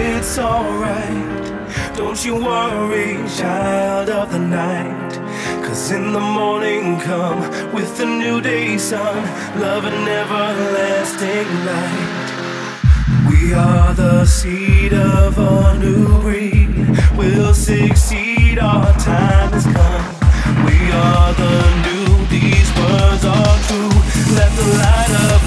It's alright. Don't you worry, child of the night. Cause in the morning come with the new day sun, love and everlasting light. We are the seed of a new breed. We'll succeed, our time has come. We are the new, these words are true. Let the light of.